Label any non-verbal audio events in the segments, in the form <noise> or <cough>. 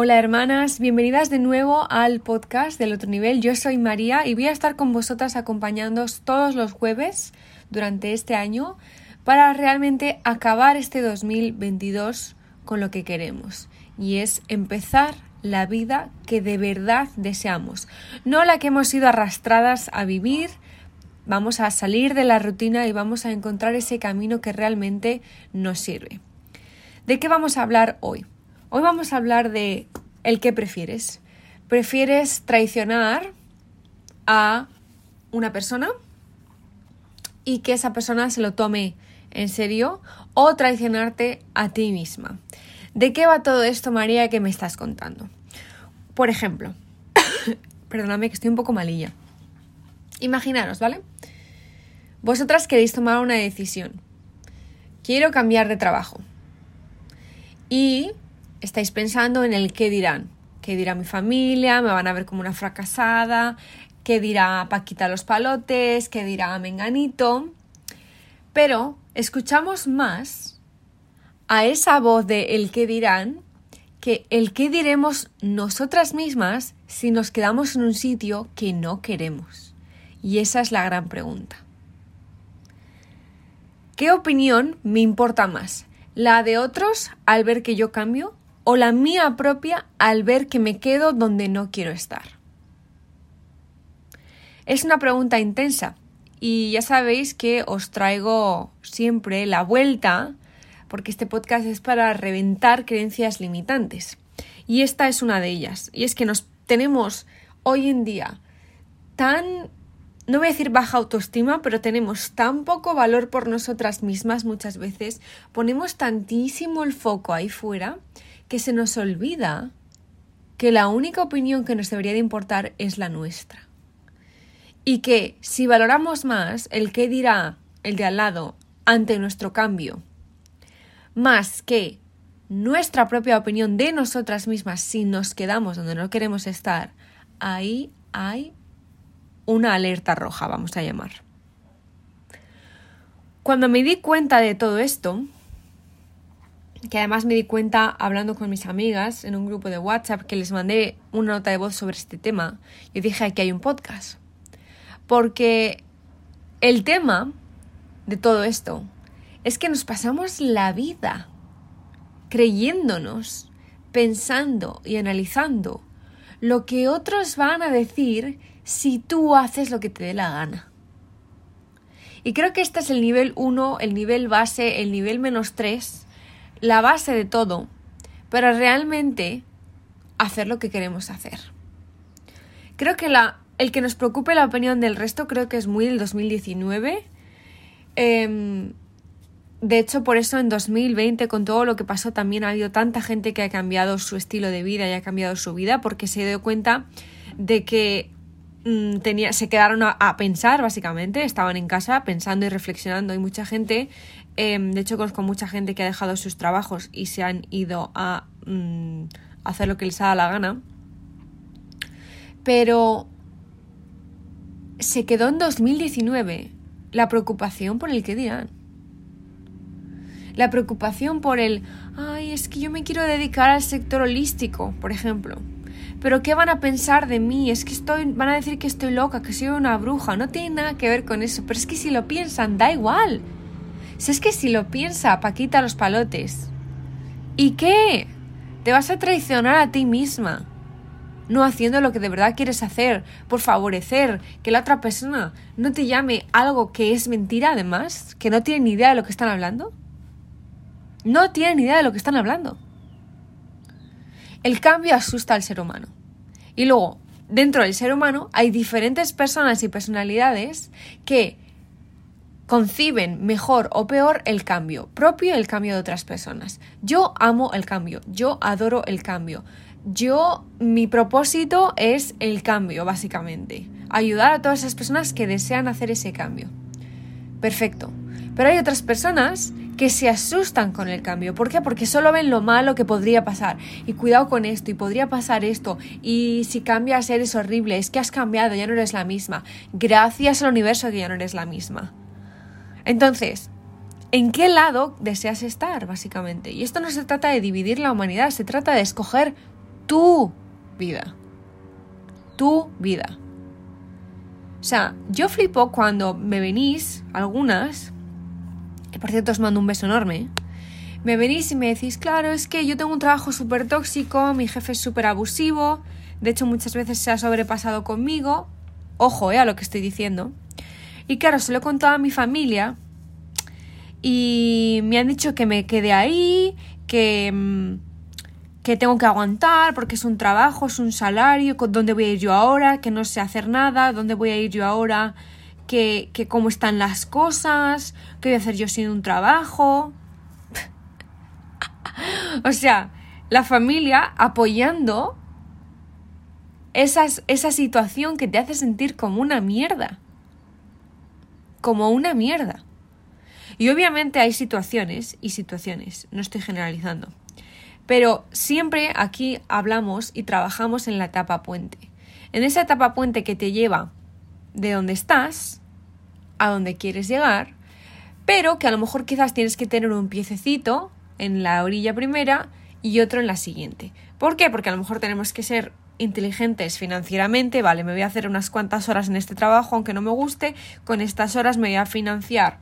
Hola hermanas, bienvenidas de nuevo al podcast del otro nivel. Yo soy María y voy a estar con vosotras acompañándoos todos los jueves durante este año para realmente acabar este 2022 con lo que queremos y es empezar la vida que de verdad deseamos, no la que hemos sido arrastradas a vivir. Vamos a salir de la rutina y vamos a encontrar ese camino que realmente nos sirve. ¿De qué vamos a hablar hoy? Hoy vamos a hablar de el que prefieres. ¿Prefieres traicionar a una persona y que esa persona se lo tome en serio o traicionarte a ti misma? ¿De qué va todo esto, María, que me estás contando? Por ejemplo, <coughs> perdóname que estoy un poco malilla. Imaginaros, ¿vale? Vosotras queréis tomar una decisión. Quiero cambiar de trabajo. Y estáis pensando en el qué dirán. ¿Qué dirá mi familia? ¿Me van a ver como una fracasada? ¿Qué dirá Paquita los palotes? ¿Qué dirá Menganito? Pero escuchamos más a esa voz de el qué dirán que el qué diremos nosotras mismas si nos quedamos en un sitio que no queremos. Y esa es la gran pregunta. ¿Qué opinión me importa más? ¿La de otros al ver que yo cambio o la mía propia al ver que me quedo donde no quiero estar? Es una pregunta intensa y ya sabéis que os traigo siempre la vuelta porque este podcast es para reventar creencias limitantes. Y esta es una de ellas. Y es que nos tenemos hoy en día tan, no voy a decir baja autoestima, pero tenemos tan poco valor por nosotras mismas muchas veces, ponemos tantísimo el foco ahí fuera que se nos olvida que la única opinión que nos debería de importar es la nuestra. Y que si valoramos más el qué dirá el de al lado ante nuestro cambio, más que nuestra propia opinión de nosotras mismas si nos quedamos donde no queremos estar, ahí hay una alerta roja, vamos a llamar. Cuando me di cuenta de todo esto, que además me di cuenta hablando con mis amigas en un grupo de WhatsApp que les mandé una nota de voz sobre este tema. Yo dije, aquí hay un podcast. Porque el tema de todo esto es que nos pasamos la vida creyéndonos, pensando y analizando lo que otros van a decir si tú haces lo que te dé la gana. Y creo que este es el nivel 1, el nivel base, el nivel menos 3 la base de todo para realmente hacer lo que queremos hacer. Creo que la, el que nos preocupe la opinión del resto creo que es muy del 2019. Em, de hecho, por eso en 2020, con todo lo que pasó, también ha habido tanta gente que ha cambiado su estilo de vida y ha cambiado su vida porque se dio cuenta de que mm, tenía, se quedaron a, pensar, básicamente, estaban en casa pensando y reflexionando. Hay mucha gente Em, de hecho, conozco mucha gente que ha dejado sus trabajos y se han ido a mm, hacer lo que les da la gana. Pero se quedó en 2019 la preocupación por el que dirán. La preocupación por el, ay, es que yo me quiero dedicar al sector holístico, por ejemplo. Pero ¿qué van a pensar de mí? Es que estoy, van a decir que estoy loca, que soy una bruja. No tiene nada que ver con eso. Pero es que si lo piensan, da igual. Si es que si lo piensa Paquita los palotes. ¿Y qué? Te vas a traicionar a ti misma. No haciendo lo que de verdad quieres hacer, por favorecer que la otra persona no te llame algo que es mentira además, que no tiene ni idea de lo que están hablando. No tienen ni idea de lo que están hablando. El cambio asusta al ser humano. Y luego, dentro del ser humano hay diferentes personas y personalidades que conciben mejor o peor el cambio, propio el cambio de otras personas. Yo amo el cambio, yo adoro el cambio. Yo, mi propósito es el cambio, básicamente. Ayudar a todas esas personas que desean hacer ese cambio. Perfecto. Pero hay otras personas que se asustan con el cambio. ¿Por qué? Porque solo ven lo malo que podría pasar. Y cuidado con esto, y podría pasar esto. Y si cambias eres horrible, es que has cambiado, ya no eres la misma. Gracias al universo que ya no eres la misma. Entonces, ¿en qué lado deseas estar, básicamente? Y esto no se trata de dividir la humanidad, se trata de escoger tu vida. Tu vida. O sea, yo flipo cuando me venís, algunas, por cierto os mando un beso enorme, me venís y me decís, claro, es que yo tengo un trabajo súper tóxico, mi jefe es súper abusivo, de hecho muchas veces se ha sobrepasado conmigo, ojo eh, a lo que estoy diciendo, y claro, se lo he contado a mi familia y me han dicho que me quede ahí, que, mm, que tengo que aguantar porque es un trabajo, es un salario, dónde voy a ir yo ahora, que no sé hacer nada, dónde voy a ir yo ahora, que, que cómo están las cosas, qué voy a hacer yo sin un trabajo. <laughs> o sea, la familia apoyando esa situación que te hace sentir como una mierda. Como una mierda. Y obviamente hay situaciones y situaciones, no estoy generalizando. Pero siempre aquí hablamos y trabajamos en la etapa puente. En esa etapa puente que te lleva de donde estás a donde quieres llegar, pero que a lo mejor quizás tienes que tener un piececito en la orilla primera y otro en la siguiente. ¿Por qué? Porque a lo mejor tenemos que ser inteligentes financieramente, vale, me voy a hacer unas cuantas horas en este trabajo aunque no me guste, con estas horas me voy a financiar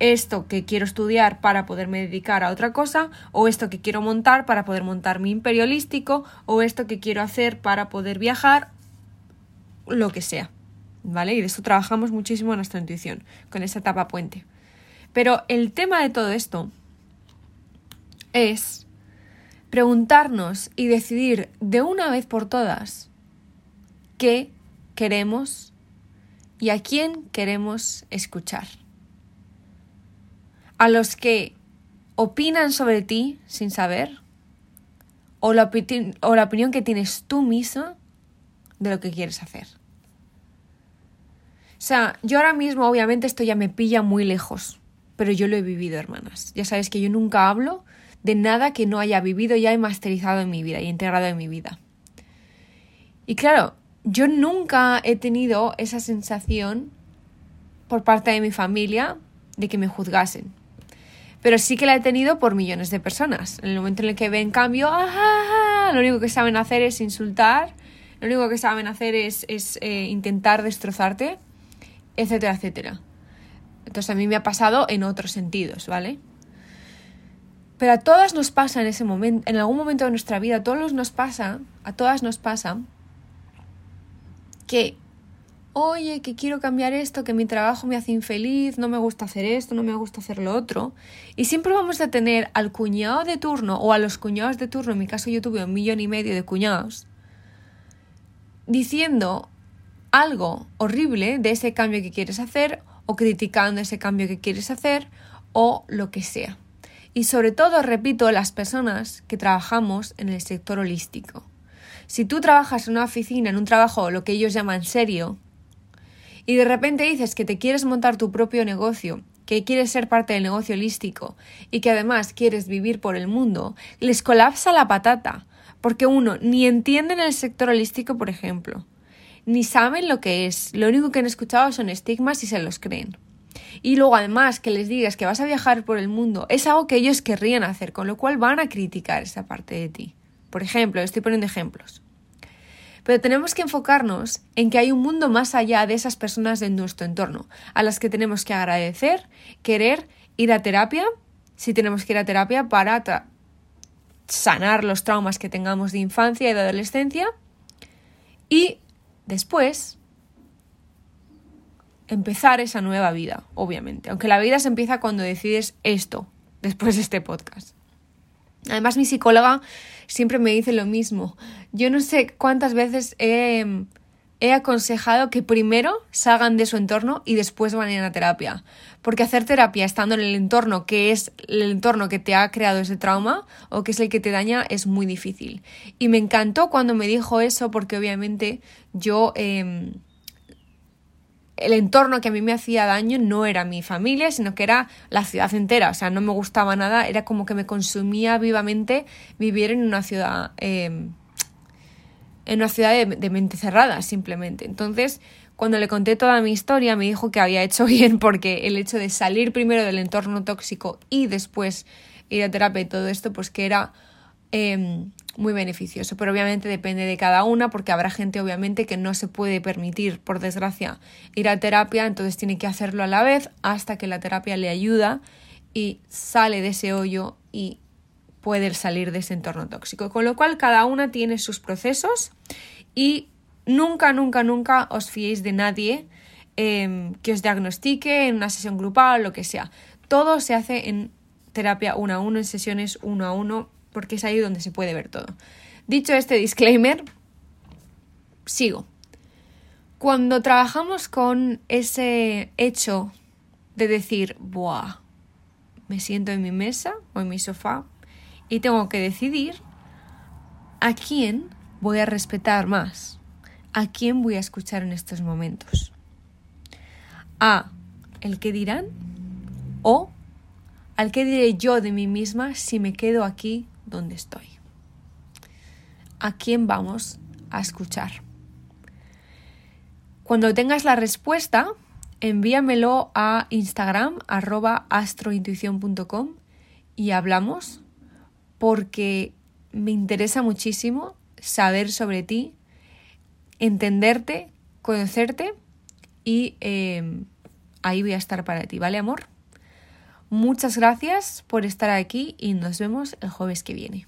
esto que quiero estudiar para poderme dedicar a otra cosa, o esto que quiero montar para poder montar mi imperialístico, o esto que quiero hacer para poder viajar, lo que sea. ¿Vale? Y de eso trabajamos muchísimo en nuestra intuición, con esa etapa puente. Pero el tema de todo esto es preguntarnos y decidir de una vez por todas qué queremos y a quién queremos escuchar a los que opinan sobre ti sin saber o la, o la opinión que tienes tú misma de lo que quieres hacer. O sea, yo ahora mismo obviamente esto ya me pilla muy lejos, pero yo lo he vivido, hermanas. Ya sabes que yo nunca hablo de nada que no haya vivido ya he masterizado en mi vida y integrado en mi vida. Y claro, yo nunca he tenido esa sensación por parte de mi familia de que me juzgasen pero sí que la he tenido por millones de personas. En el momento en el que ven cambio, lo único que saben hacer es insultar, lo único que saben hacer es, eh, intentar destrozarte, etcétera, etcétera. Entonces a mí me ha pasado en otros sentidos, ¿vale? Pero a todas nos pasa en ese momento, en algún momento de nuestra vida, a todos nos pasa, a todas nos pasa que oye, que quiero cambiar esto, que mi trabajo me hace infeliz, no me gusta hacer esto, no me gusta hacer lo otro. Y siempre vamos a tener al cuñado de turno o a los cuñados de turno, en mi caso yo tuve un millón y medio de cuñados, diciendo algo horrible de ese cambio que quieres hacer o criticando ese cambio que quieres hacer o lo que sea. Y sobre todo, repito, las personas que trabajamos en el sector holístico. Si tú trabajas en una oficina, en un trabajo, lo que ellos llaman serio, y de repente dices que te quieres montar tu propio negocio, que quieres ser parte del negocio holístico y que además quieres vivir por el mundo, les colapsa la patata, porque uno ni entienden el sector holístico, por ejemplo, ni saben lo que es, lo único que han escuchado son estigmas y se los creen. Y luego además que les digas que vas a viajar por el mundo es algo que ellos querrían hacer, con lo cual van a criticar esa parte de ti. Por ejemplo, estoy poniendo ejemplos. Pero tenemos que enfocarnos en que hay un mundo más allá de esas personas de nuestro entorno, a las que tenemos que agradecer, querer, ir a terapia, si tenemos que ir a terapia para sanar los traumas que tengamos de infancia y de adolescencia, y después empezar esa nueva vida, obviamente. Aunque la vida se empieza cuando decides esto, después de este podcast. Además, mi psicóloga siempre me dice lo mismo. Yo no sé cuántas veces he, aconsejado que primero salgan de su entorno y después ir a terapia. Porque hacer terapia estando en el entorno que es el entorno que te ha creado ese trauma o que es el que te daña es muy difícil. Y me encantó cuando me dijo eso porque obviamente yo... Em, el entorno que a mí me hacía daño no era mi familia, sino que era la ciudad entera. O sea, no me gustaba nada, era como que me consumía vivamente vivir en una ciudad, em, en una ciudad de, mente cerrada, simplemente. Entonces, cuando le conté toda mi historia, me dijo que había hecho <laughs> bien porque el hecho de salir primero del entorno tóxico y después ir a terapia y todo esto, pues que era em, muy beneficioso, pero obviamente depende de cada una porque habrá gente obviamente que no se puede permitir, por desgracia, ir a terapia, entonces tiene que hacerlo a la vez hasta que la terapia le ayuda y sale de ese hoyo y puede salir de ese entorno tóxico. Con lo cual cada una tiene sus procesos y nunca, nunca, nunca os fiéis de nadie em, que os diagnostique en una sesión grupal o lo que sea. Todo se hace en terapia uno a uno, en sesiones uno a uno porque es ahí donde se puede ver todo. Dicho este disclaimer, sigo. Cuando trabajamos con ese hecho de decir, ¡buah! Me siento en mi mesa o en mi sofá y tengo que decidir a quién voy a respetar más, a quién voy a escuchar en estos momentos. A el que dirán o al que diré yo de mí misma si me quedo aquí donde estoy. ¿A quién vamos a escuchar? Cuando tengas la respuesta, envíamelo a Instagram astrointuición.com y hablamos porque me interesa muchísimo saber sobre ti, entenderte, conocerte y em, ahí voy a estar para ti, ¿vale amor? Muchas gracias por estar aquí y nos vemos el jueves que viene.